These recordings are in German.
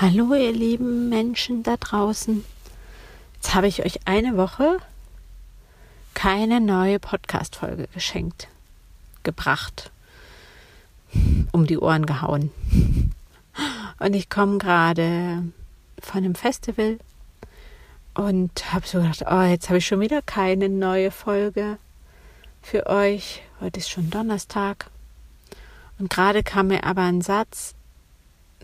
Hallo ihr lieben Menschen da draußen. Jetzt habe ich euch eine Woche keine neue Podcast-Folge geschenkt, gebracht, um die Ohren gehauen. Und ich komme gerade von einem Festival und habe so gedacht, oh, jetzt habe ich schon wieder keine neue Folge für euch. Heute ist schon Donnerstag. Und gerade kam mir aber ein Satz,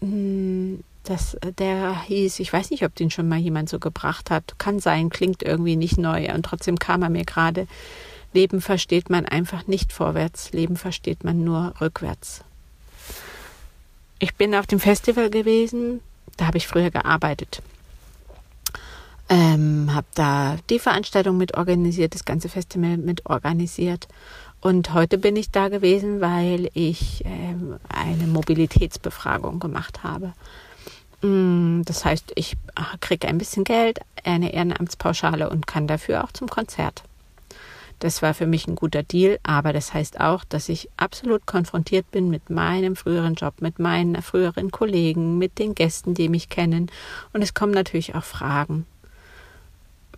hm, dass der hieß, ich weiß nicht, ob den schon mal jemand so gebracht hat. Kann sein, klingt irgendwie nicht neu. Und trotzdem kam er mir gerade. Leben versteht man einfach nicht vorwärts. Leben versteht man nur rückwärts. Ich bin auf dem Festival gewesen. Da habe ich früher gearbeitet. Ähm, habe da die Veranstaltung mit organisiert, das ganze Festival mit organisiert. Und heute bin ich da gewesen, weil ich ähm, eine Mobilitätsbefragung gemacht habe. Mm, das heißt, ich kriege ein bisschen Geld, eine Ehrenamtspauschale und kann dafür auch zum Konzert. Das war für mich ein guter Deal, aber das heißt auch, dass ich absolut konfrontiert bin mit meinem früheren Job, mit meinen früheren Kollegen, mit den Gästen, die mich kennen. Und es kommen natürlich auch Fragen,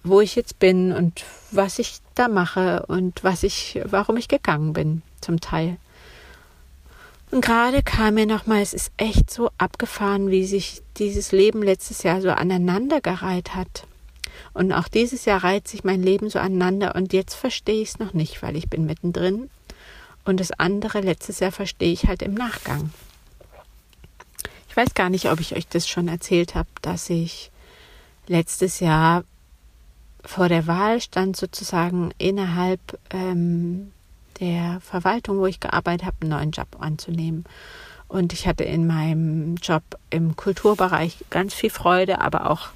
wo ich jetzt bin und was ich da mache und was ich, warum ich gegangen bin, zum Teil. Und gerade kam mir nochmal, es ist echt so abgefahren, wie sich dieses Leben letztes Jahr so aneinandergereiht hat. Und auch dieses Jahr reiht sich mein Leben so aneinander und jetzt verstehe ich es noch nicht, weil ich bin mittendrin. Und das andere letztes Jahr verstehe ich halt im Nachgang. Ich weiß gar nicht, ob ich euch das schon erzählt habe, dass ich letztes Jahr vor der Wahl stand, sozusagen innerhalb ähm, der Verwaltung, wo ich gearbeitet habe, einen neuen Job anzunehmen. Und ich hatte in meinem Job im Kulturbereich ganz viel Freude, aber auch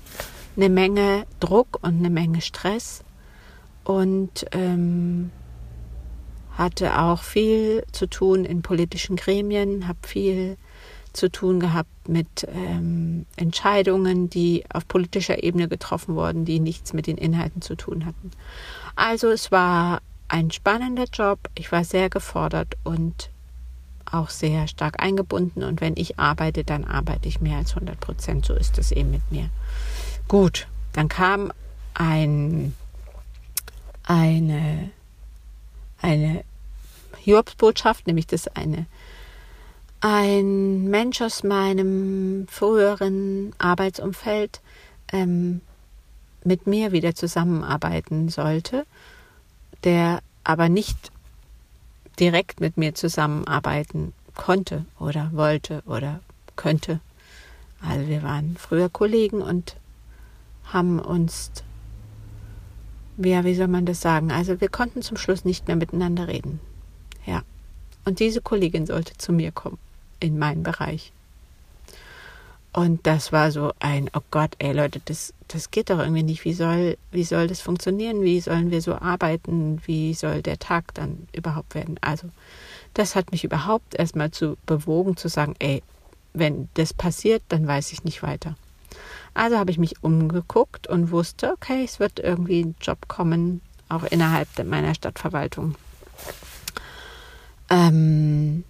eine Menge Druck und eine Menge Stress. Und ähm, hatte auch viel zu tun in politischen Gremien, habe viel zu tun gehabt mit ähm, Entscheidungen, die auf politischer Ebene getroffen wurden, die nichts mit den Inhalten zu tun hatten. Also es war ein spannender Job. Ich war sehr gefordert und auch sehr stark eingebunden. Und wenn ich arbeite, dann arbeite ich mehr als 100 Prozent. So ist es eben mit mir. Gut, dann kam ein, eine, eine Hiobsbotschaft, nämlich dass eine, ein Mensch aus meinem früheren Arbeitsumfeld ähm, mit mir wieder zusammenarbeiten sollte der aber nicht direkt mit mir zusammenarbeiten konnte oder wollte oder könnte. Also wir waren früher Kollegen und haben uns, ja, wie soll man das sagen? Also wir konnten zum Schluss nicht mehr miteinander reden. Ja. Und diese Kollegin sollte zu mir kommen, in meinen Bereich. Und das war so ein, oh Gott, ey Leute, das, das geht doch irgendwie nicht. Wie soll, wie soll das funktionieren? Wie sollen wir so arbeiten? Wie soll der Tag dann überhaupt werden? Also, das hat mich überhaupt erstmal zu bewogen zu sagen, ey, wenn das passiert, dann weiß ich nicht weiter. Also habe ich mich umgeguckt und wusste, okay, es wird irgendwie ein Job kommen, auch innerhalb meiner Stadtverwaltung. Ähm,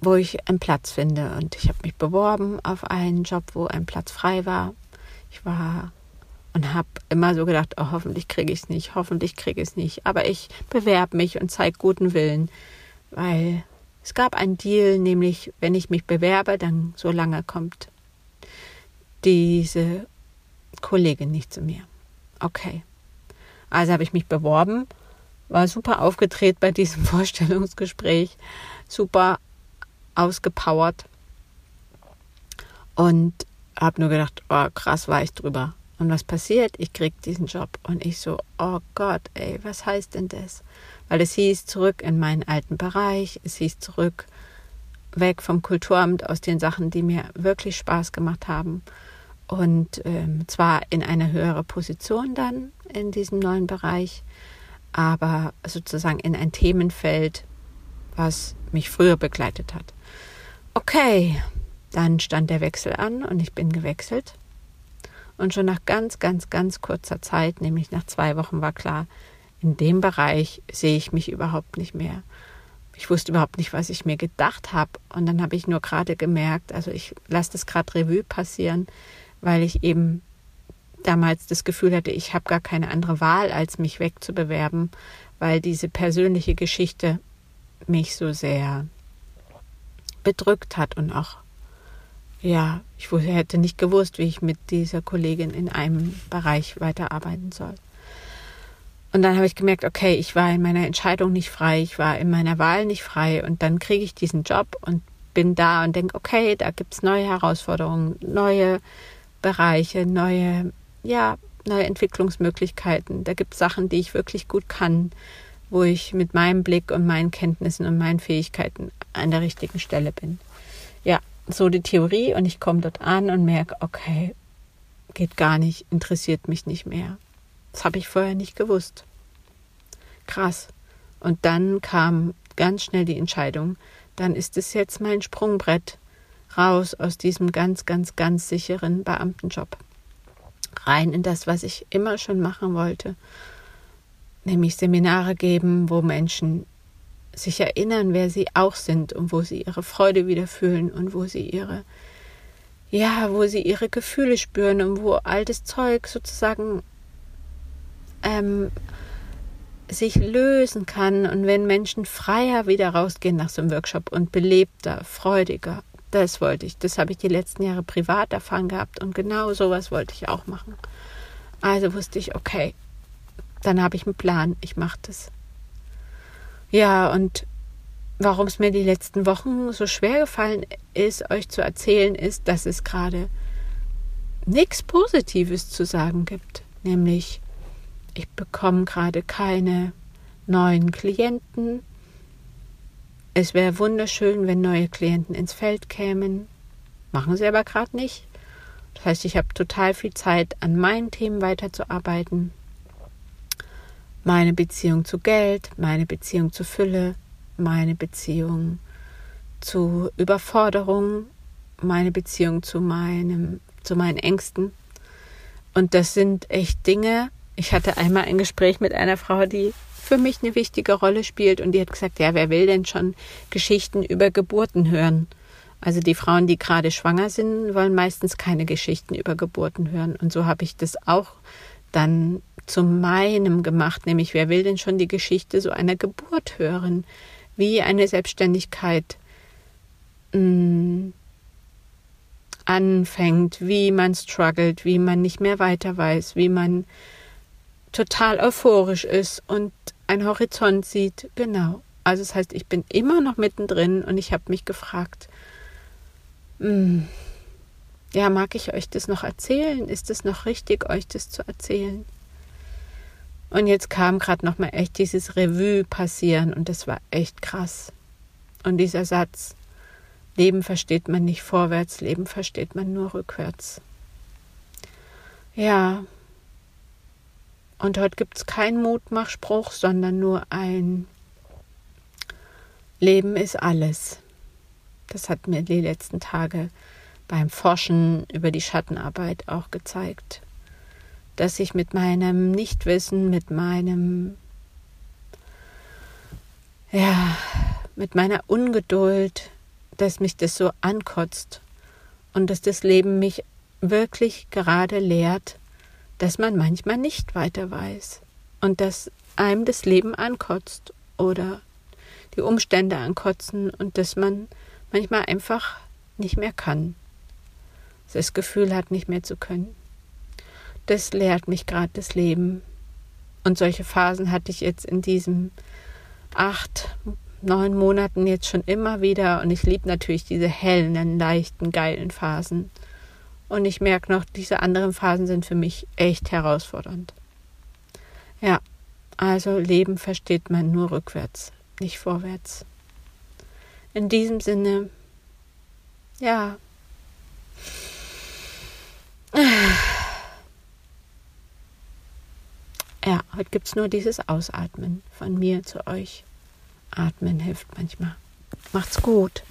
wo ich einen Platz finde. Und ich habe mich beworben auf einen Job, wo ein Platz frei war. Ich war und habe immer so gedacht, oh, hoffentlich kriege ich es nicht, hoffentlich kriege ich es nicht. Aber ich bewerbe mich und zeige guten Willen, weil es gab einen Deal, nämlich wenn ich mich bewerbe, dann so lange kommt diese Kollegin nicht zu mir. Okay. Also habe ich mich beworben, war super aufgedreht bei diesem Vorstellungsgespräch, super ausgepowert und habe nur gedacht, oh krass, war ich drüber. Und was passiert? Ich krieg diesen Job und ich so, oh Gott, ey, was heißt denn das? Weil es hieß zurück in meinen alten Bereich, es hieß zurück weg vom Kulturamt aus den Sachen, die mir wirklich Spaß gemacht haben. Und ähm, zwar in eine höhere Position dann in diesem neuen Bereich, aber sozusagen in ein Themenfeld, was mich früher begleitet hat. Okay, dann stand der Wechsel an und ich bin gewechselt. Und schon nach ganz, ganz, ganz kurzer Zeit, nämlich nach zwei Wochen, war klar, in dem Bereich sehe ich mich überhaupt nicht mehr. ich wusste überhaupt nicht, was ich mir gedacht habe. Und dann habe ich nur gerade gemerkt, also ich lasse das gerade Revue passieren, weil ich eben damals das Gefühl hatte, ich habe gar keine andere Wahl, als mich wegzubewerben, weil diese persönliche Geschichte mich so sehr bedrückt hat und auch, ja, ich hätte nicht gewusst, wie ich mit dieser Kollegin in einem Bereich weiterarbeiten soll. Und dann habe ich gemerkt, okay, ich war in meiner Entscheidung nicht frei, ich war in meiner Wahl nicht frei und dann kriege ich diesen Job und bin da und denke, okay, da gibt es neue Herausforderungen, neue Bereiche, neue, ja, neue Entwicklungsmöglichkeiten. Da gibt es Sachen, die ich wirklich gut kann, wo ich mit meinem Blick und meinen Kenntnissen und meinen Fähigkeiten an der richtigen Stelle bin. Ja, so die Theorie und ich komme dort an und merke, okay, geht gar nicht, interessiert mich nicht mehr. Das habe ich vorher nicht gewusst. Krass. Und dann kam ganz schnell die Entscheidung, dann ist es jetzt mein Sprungbrett raus aus diesem ganz, ganz, ganz sicheren Beamtenjob. Rein in das, was ich immer schon machen wollte, nämlich Seminare geben, wo Menschen sich erinnern, wer sie auch sind und wo sie ihre Freude wieder fühlen und wo sie ihre, ja, wo sie ihre Gefühle spüren und wo altes Zeug sozusagen ähm, sich lösen kann und wenn Menschen freier wieder rausgehen nach so einem Workshop und belebter, freudiger, das wollte ich. Das habe ich die letzten Jahre privat erfahren gehabt und genau sowas wollte ich auch machen. Also wusste ich, okay, dann habe ich einen Plan, ich mache das. Ja, und warum es mir die letzten Wochen so schwer gefallen ist, euch zu erzählen, ist, dass es gerade nichts Positives zu sagen gibt. Nämlich, ich bekomme gerade keine neuen Klienten. Es wäre wunderschön, wenn neue Klienten ins Feld kämen. Machen sie aber gerade nicht. Das heißt, ich habe total viel Zeit, an meinen Themen weiterzuarbeiten. Meine Beziehung zu Geld, meine Beziehung zu Fülle, meine Beziehung zu Überforderung, meine Beziehung zu meinem, zu meinen Ängsten. Und das sind echt Dinge, ich hatte einmal ein Gespräch mit einer Frau, die für mich eine wichtige Rolle spielt und die hat gesagt, ja, wer will denn schon Geschichten über Geburten hören? Also die Frauen, die gerade schwanger sind, wollen meistens keine Geschichten über Geburten hören. Und so habe ich das auch dann zu meinem gemacht, nämlich wer will denn schon die Geschichte so einer Geburt hören? Wie eine Selbstständigkeit mh, mm, anfängt, wie man struggelt, wie man nicht mehr weiter weiß, wie man total euphorisch ist und ein Horizont sieht. Genau. Also das heißt, ich bin immer noch mittendrin und ich habe mich gefragt, mh, hm, ja, mag ich euch das noch erzählen? Ist es noch richtig, euch das zu erzählen? Und jetzt kam gerade noch mal echt dieses Revue passieren und das war echt krass. Und dieser Satz, Leben versteht man nicht vorwärts, Leben versteht man nur rückwärts. Ja, und heute gibt es keinen Mutmachspruch, sondern nur ein Leben ist alles. Das hat mir die letzten Tage beim Forschen über die Schattenarbeit auch gezeigt, dass ich mit meinem Nichtwissen, mit meinem, ja, mit meiner Ungeduld, dass mich das so ankotzt und dass das Leben mich wirklich gerade lehrt, dass man manchmal nicht weiter weiß und dass einem das Leben ankotzt oder die Umstände ankotzen und dass man manchmal einfach nicht mehr kann. Das Gefühl hat, nicht mehr zu können. Das lehrt mich gerade das Leben. Und solche Phasen hatte ich jetzt in diesen acht, neun Monaten jetzt schon immer wieder. Und ich liebe natürlich diese hellen, leichten, geilen Phasen. Und ich merke noch, diese anderen Phasen sind für mich echt herausfordernd. Ja, also Leben versteht man nur rückwärts, nicht vorwärts. In diesem Sinne, ja. Heute gibt es nur dieses Ausatmen von mir zu euch. Atmen hilft manchmal. Macht's gut.